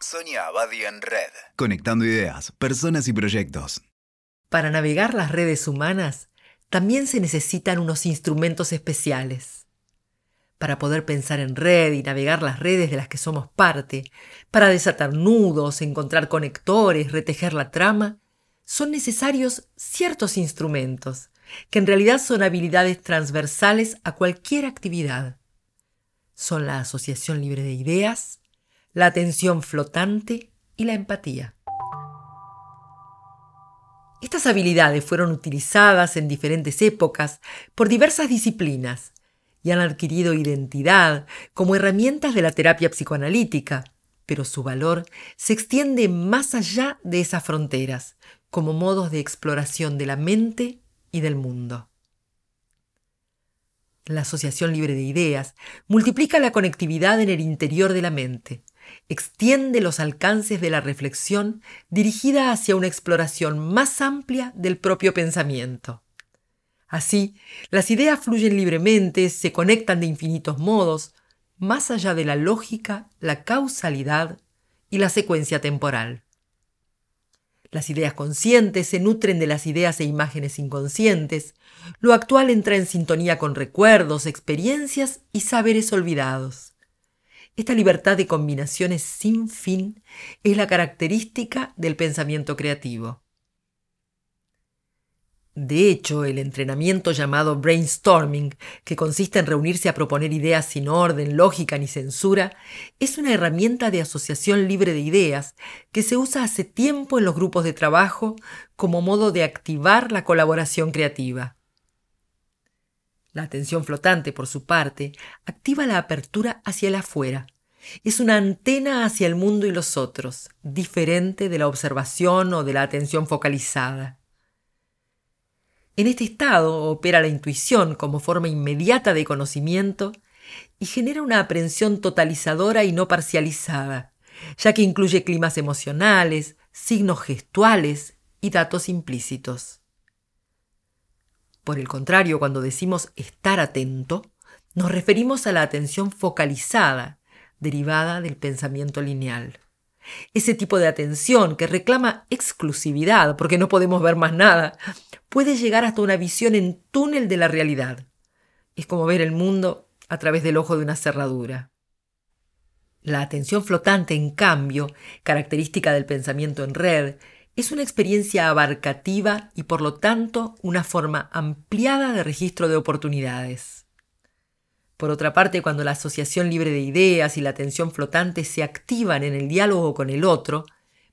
Sonia Abadi en Red. Conectando ideas, personas y proyectos. Para navegar las redes humanas, también se necesitan unos instrumentos especiales. Para poder pensar en red y navegar las redes de las que somos parte, para desatar nudos, encontrar conectores, retejer la trama, son necesarios ciertos instrumentos, que en realidad son habilidades transversales a cualquier actividad. Son la asociación libre de ideas, la atención flotante y la empatía. Estas habilidades fueron utilizadas en diferentes épocas por diversas disciplinas y han adquirido identidad como herramientas de la terapia psicoanalítica, pero su valor se extiende más allá de esas fronteras, como modos de exploración de la mente y del mundo. La asociación libre de ideas multiplica la conectividad en el interior de la mente, extiende los alcances de la reflexión dirigida hacia una exploración más amplia del propio pensamiento. Así, las ideas fluyen libremente, se conectan de infinitos modos, más allá de la lógica, la causalidad y la secuencia temporal. Las ideas conscientes se nutren de las ideas e imágenes inconscientes, lo actual entra en sintonía con recuerdos, experiencias y saberes olvidados. Esta libertad de combinaciones sin fin es la característica del pensamiento creativo. De hecho, el entrenamiento llamado brainstorming, que consiste en reunirse a proponer ideas sin orden, lógica ni censura, es una herramienta de asociación libre de ideas que se usa hace tiempo en los grupos de trabajo como modo de activar la colaboración creativa. La atención flotante, por su parte, activa la apertura hacia el afuera. Es una antena hacia el mundo y los otros, diferente de la observación o de la atención focalizada. En este estado opera la intuición como forma inmediata de conocimiento y genera una aprehensión totalizadora y no parcializada, ya que incluye climas emocionales, signos gestuales y datos implícitos. Por el contrario, cuando decimos estar atento, nos referimos a la atención focalizada, derivada del pensamiento lineal. Ese tipo de atención que reclama exclusividad, porque no podemos ver más nada, puede llegar hasta una visión en túnel de la realidad. Es como ver el mundo a través del ojo de una cerradura. La atención flotante, en cambio, característica del pensamiento en red, es una experiencia abarcativa y por lo tanto una forma ampliada de registro de oportunidades. Por otra parte, cuando la asociación libre de ideas y la atención flotante se activan en el diálogo con el otro,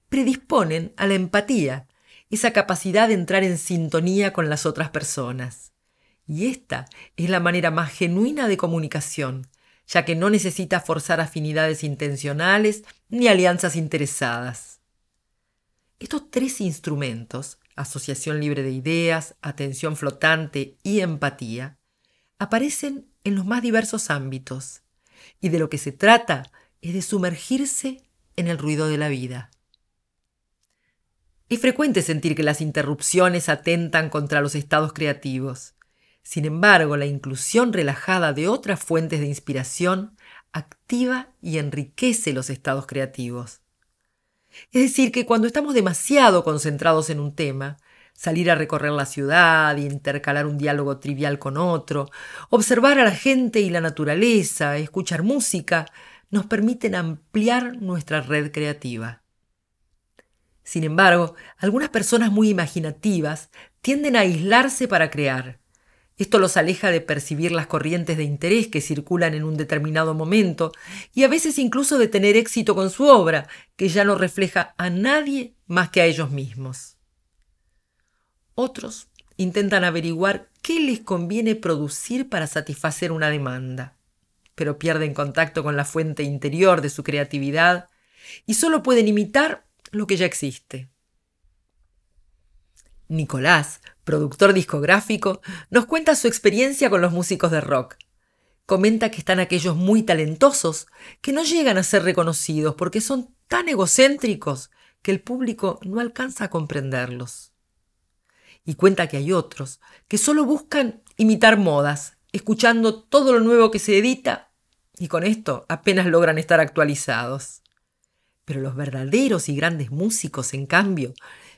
predisponen a la empatía, esa capacidad de entrar en sintonía con las otras personas. Y esta es la manera más genuina de comunicación, ya que no necesita forzar afinidades intencionales ni alianzas interesadas. Estos tres instrumentos, asociación libre de ideas, atención flotante y empatía, aparecen en los más diversos ámbitos, y de lo que se trata es de sumergirse en el ruido de la vida. Es frecuente sentir que las interrupciones atentan contra los estados creativos. Sin embargo, la inclusión relajada de otras fuentes de inspiración activa y enriquece los estados creativos. Es decir, que cuando estamos demasiado concentrados en un tema, salir a recorrer la ciudad, intercalar un diálogo trivial con otro, observar a la gente y la naturaleza, escuchar música, nos permiten ampliar nuestra red creativa. Sin embargo, algunas personas muy imaginativas tienden a aislarse para crear, esto los aleja de percibir las corrientes de interés que circulan en un determinado momento y a veces incluso de tener éxito con su obra, que ya no refleja a nadie más que a ellos mismos. Otros intentan averiguar qué les conviene producir para satisfacer una demanda, pero pierden contacto con la fuente interior de su creatividad y solo pueden imitar lo que ya existe. Nicolás, productor discográfico, nos cuenta su experiencia con los músicos de rock. Comenta que están aquellos muy talentosos que no llegan a ser reconocidos porque son tan egocéntricos que el público no alcanza a comprenderlos. Y cuenta que hay otros que solo buscan imitar modas, escuchando todo lo nuevo que se edita y con esto apenas logran estar actualizados. Pero los verdaderos y grandes músicos, en cambio,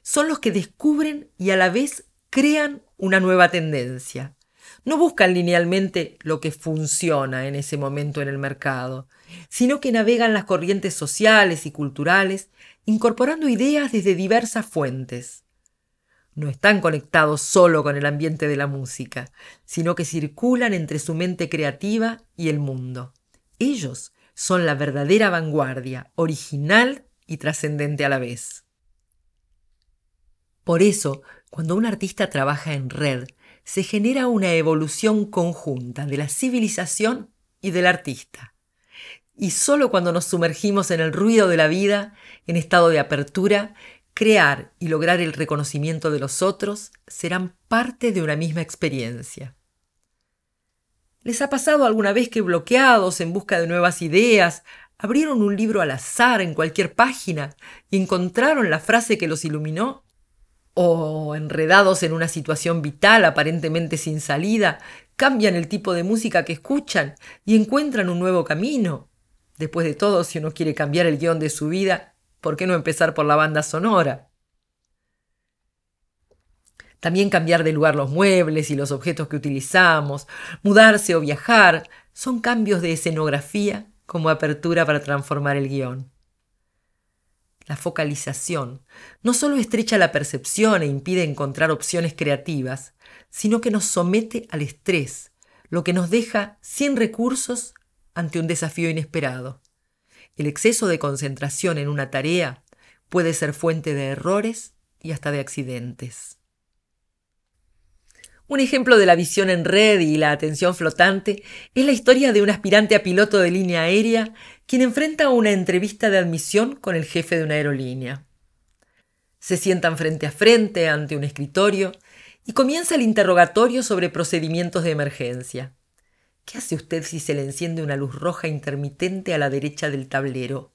son los que descubren y a la vez crean una nueva tendencia. No buscan linealmente lo que funciona en ese momento en el mercado, sino que navegan las corrientes sociales y culturales, incorporando ideas desde diversas fuentes. No están conectados solo con el ambiente de la música, sino que circulan entre su mente creativa y el mundo. Ellos son la verdadera vanguardia, original y trascendente a la vez. Por eso, cuando un artista trabaja en red, se genera una evolución conjunta de la civilización y del artista. Y solo cuando nos sumergimos en el ruido de la vida, en estado de apertura, crear y lograr el reconocimiento de los otros serán parte de una misma experiencia. ¿Les ha pasado alguna vez que bloqueados en busca de nuevas ideas, abrieron un libro al azar en cualquier página y encontraron la frase que los iluminó? ¿O enredados en una situación vital aparentemente sin salida, cambian el tipo de música que escuchan y encuentran un nuevo camino? Después de todo, si uno quiere cambiar el guion de su vida, ¿por qué no empezar por la banda sonora? También cambiar de lugar los muebles y los objetos que utilizamos, mudarse o viajar, son cambios de escenografía como apertura para transformar el guion. La focalización no solo estrecha la percepción e impide encontrar opciones creativas, sino que nos somete al estrés, lo que nos deja sin recursos ante un desafío inesperado. El exceso de concentración en una tarea puede ser fuente de errores y hasta de accidentes. Un ejemplo de la visión en red y la atención flotante es la historia de un aspirante a piloto de línea aérea quien enfrenta una entrevista de admisión con el jefe de una aerolínea. Se sientan frente a frente ante un escritorio y comienza el interrogatorio sobre procedimientos de emergencia. ¿Qué hace usted si se le enciende una luz roja intermitente a la derecha del tablero?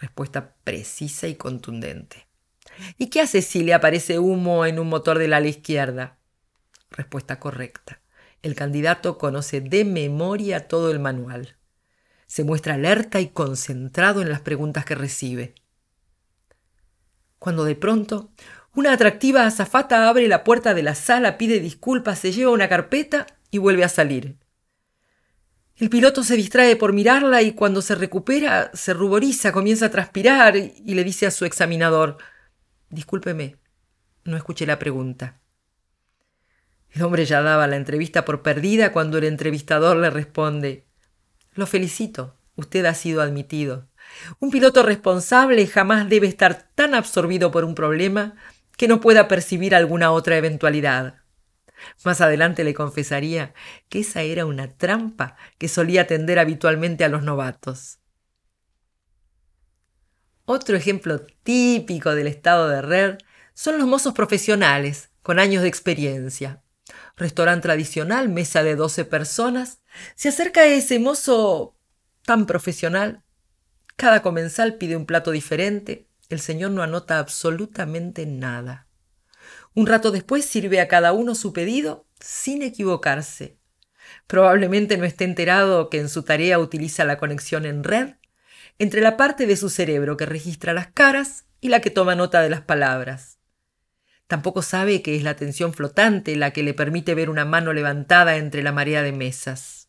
Respuesta precisa y contundente. ¿Y qué hace si le aparece humo en un motor del ala izquierda? Respuesta correcta. El candidato conoce de memoria todo el manual. Se muestra alerta y concentrado en las preguntas que recibe. Cuando de pronto una atractiva azafata abre la puerta de la sala, pide disculpas, se lleva una carpeta y vuelve a salir. El piloto se distrae por mirarla y cuando se recupera se ruboriza, comienza a transpirar y le dice a su examinador, Discúlpeme, no escuché la pregunta. El hombre ya daba la entrevista por perdida cuando el entrevistador le responde, Lo felicito, usted ha sido admitido. Un piloto responsable jamás debe estar tan absorbido por un problema que no pueda percibir alguna otra eventualidad. Más adelante le confesaría que esa era una trampa que solía tender habitualmente a los novatos. Otro ejemplo típico del estado de red son los mozos profesionales con años de experiencia. Restaurante tradicional, mesa de 12 personas. Se acerca ese mozo tan profesional. Cada comensal pide un plato diferente. El señor no anota absolutamente nada. Un rato después sirve a cada uno su pedido sin equivocarse. Probablemente no esté enterado que en su tarea utiliza la conexión en red entre la parte de su cerebro que registra las caras y la que toma nota de las palabras. Tampoco sabe que es la atención flotante la que le permite ver una mano levantada entre la marea de mesas.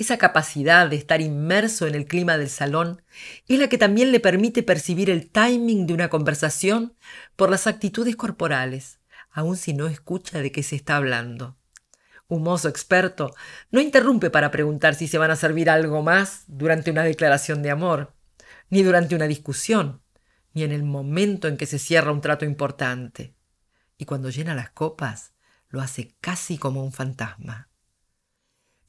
Esa capacidad de estar inmerso en el clima del salón es la que también le permite percibir el timing de una conversación por las actitudes corporales, aun si no escucha de qué se está hablando. Un mozo experto no interrumpe para preguntar si se van a servir algo más durante una declaración de amor, ni durante una discusión, ni en el momento en que se cierra un trato importante. Y cuando llena las copas, lo hace casi como un fantasma.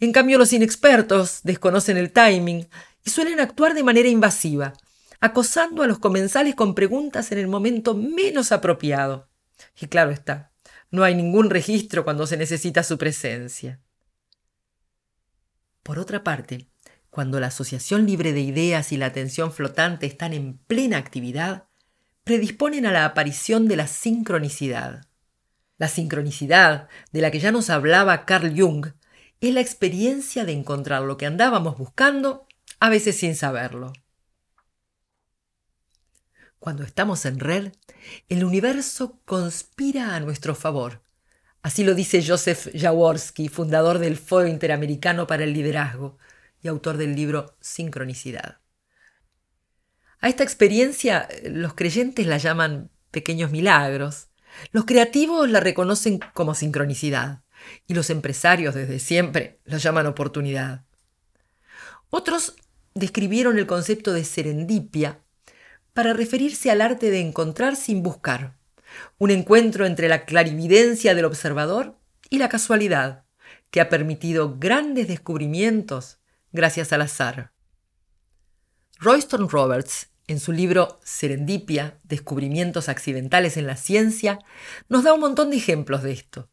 En cambio, los inexpertos desconocen el timing y suelen actuar de manera invasiva, acosando a los comensales con preguntas en el momento menos apropiado. Y claro está, no hay ningún registro cuando se necesita su presencia. Por otra parte, cuando la asociación libre de ideas y la atención flotante están en plena actividad, predisponen a la aparición de la sincronicidad. La sincronicidad, de la que ya nos hablaba Carl Jung, es la experiencia de encontrar lo que andábamos buscando, a veces sin saberlo. Cuando estamos en red, el universo conspira a nuestro favor. Así lo dice Joseph Jaworski, fundador del Foro Interamericano para el Liderazgo y autor del libro Sincronicidad. A esta experiencia los creyentes la llaman pequeños milagros, los creativos la reconocen como sincronicidad y los empresarios desde siempre la llaman oportunidad. Otros describieron el concepto de serendipia para referirse al arte de encontrar sin buscar, un encuentro entre la clarividencia del observador y la casualidad, que ha permitido grandes descubrimientos gracias al azar. Royston Roberts, en su libro Serendipia, Descubrimientos Accidentales en la Ciencia, nos da un montón de ejemplos de esto.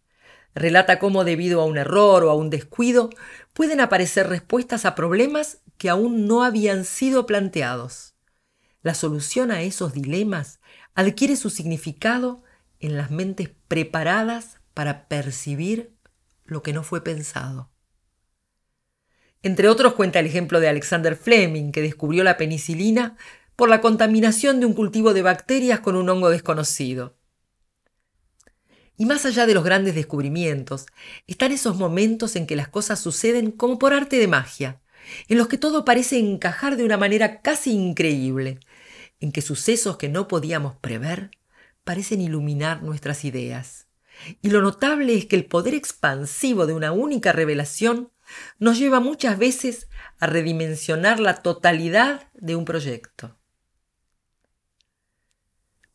Relata cómo debido a un error o a un descuido pueden aparecer respuestas a problemas que aún no habían sido planteados. La solución a esos dilemas adquiere su significado en las mentes preparadas para percibir lo que no fue pensado. Entre otros cuenta el ejemplo de Alexander Fleming, que descubrió la penicilina por la contaminación de un cultivo de bacterias con un hongo desconocido. Y más allá de los grandes descubrimientos, están esos momentos en que las cosas suceden como por arte de magia, en los que todo parece encajar de una manera casi increíble, en que sucesos que no podíamos prever parecen iluminar nuestras ideas. Y lo notable es que el poder expansivo de una única revelación nos lleva muchas veces a redimensionar la totalidad de un proyecto.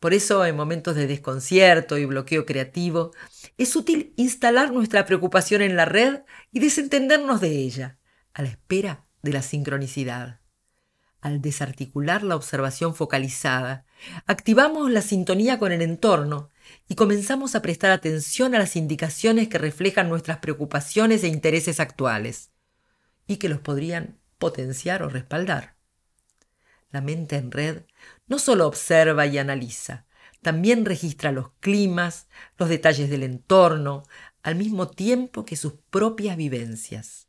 Por eso, en momentos de desconcierto y bloqueo creativo, es útil instalar nuestra preocupación en la red y desentendernos de ella, a la espera de la sincronicidad al desarticular la observación focalizada, activamos la sintonía con el entorno y comenzamos a prestar atención a las indicaciones que reflejan nuestras preocupaciones e intereses actuales y que los podrían potenciar o respaldar. La mente en red no solo observa y analiza, también registra los climas, los detalles del entorno, al mismo tiempo que sus propias vivencias.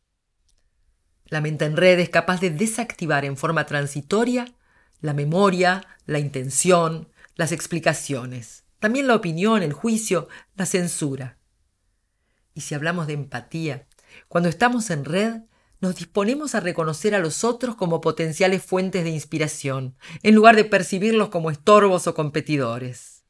La mente en red es capaz de desactivar en forma transitoria la memoria, la intención, las explicaciones, también la opinión, el juicio, la censura. Y si hablamos de empatía, cuando estamos en red, nos disponemos a reconocer a los otros como potenciales fuentes de inspiración, en lugar de percibirlos como estorbos o competidores.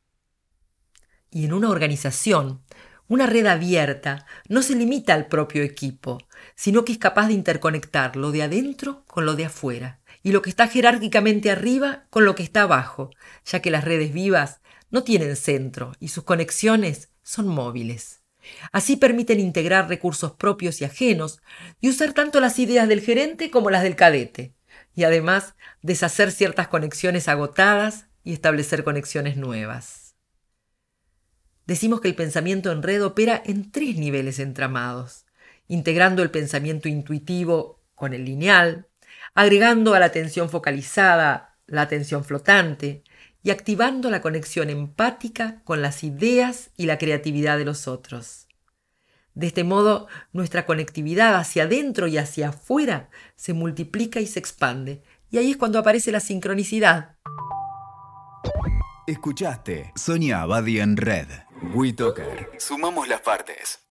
Y en una organización, una red abierta no se limita al propio equipo, sino que es capaz de interconectar lo de adentro con lo de afuera, y lo que está jerárquicamente arriba con lo que está abajo, ya que las redes vivas no tienen centro y sus conexiones son móviles. Así permiten integrar recursos propios y ajenos y usar tanto las ideas del gerente como las del cadete, y además deshacer ciertas conexiones agotadas y establecer conexiones nuevas. Decimos que el pensamiento en red opera en tres niveles entramados, integrando el pensamiento intuitivo con el lineal, agregando a la atención focalizada la atención flotante y activando la conexión empática con las ideas y la creatividad de los otros. De este modo, nuestra conectividad hacia adentro y hacia afuera se multiplica y se expande, y ahí es cuando aparece la sincronicidad. Escuchaste Sonia Abadi en Red. WeToker. Sumamos las partes.